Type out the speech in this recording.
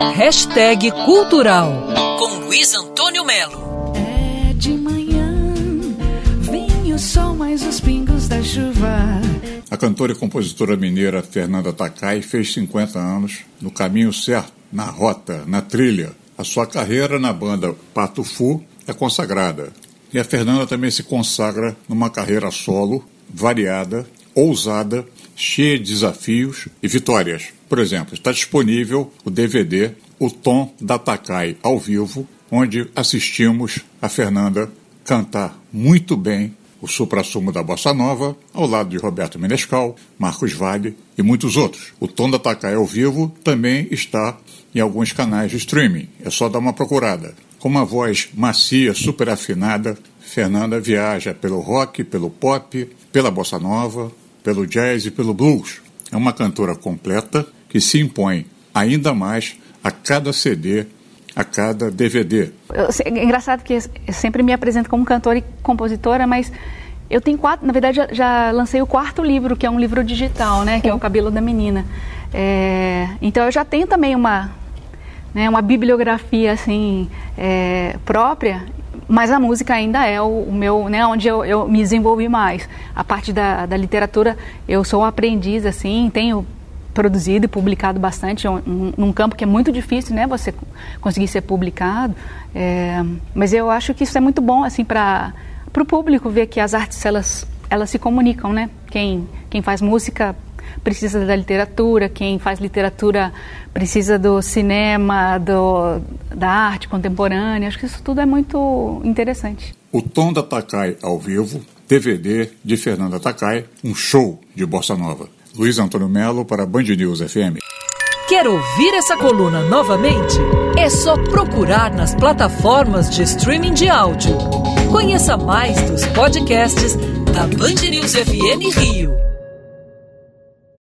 Hashtag Cultural com Luiz Antônio Melo. É de manhã, vem o sol mais os pingos da chuva. A cantora e compositora mineira Fernanda Takai fez 50 anos no caminho certo, na rota, na trilha. A sua carreira na banda Pato Fu é consagrada. E a Fernanda também se consagra numa carreira solo, variada, ousada, cheia de desafios e vitórias. Por exemplo, está disponível o DVD O Tom da Takai ao vivo, onde assistimos a Fernanda cantar muito bem o supra-sumo da Bossa Nova, ao lado de Roberto Menescal, Marcos Vale e muitos outros. O Tom da Takai ao vivo também está em alguns canais de streaming. É só dar uma procurada. Com uma voz macia, super afinada, Fernanda viaja pelo rock, pelo pop, pela bossa nova, pelo jazz e pelo blues. É uma cantora completa que se impõe ainda mais a cada CD, a cada DVD. É engraçado que eu sempre me apresento como cantora e compositora, mas eu tenho quatro, na verdade já, já, lancei o quarto livro, que é um livro digital, né, que é o Cabelo da Menina. É, então eu já tenho também uma, né, uma bibliografia assim é, própria, mas a música ainda é o, o meu, né, onde eu, eu, me desenvolvi mais. A parte da, da literatura, eu sou um aprendiz assim, tenho produzido e publicado bastante um, num campo que é muito difícil, né, você conseguir ser publicado. É, mas eu acho que isso é muito bom assim para o público ver que as artes elas elas se comunicam, né? Quem quem faz música precisa da literatura, quem faz literatura precisa do cinema, do, da arte contemporânea. Acho que isso tudo é muito interessante. O Tom da Takai ao vivo, DVD de Fernanda Takai, um show de bossa nova. Luiz Antônio Melo para Band News FM. Quer ouvir essa coluna novamente? É só procurar nas plataformas de streaming de áudio. Conheça mais dos podcasts da Band News FM Rio.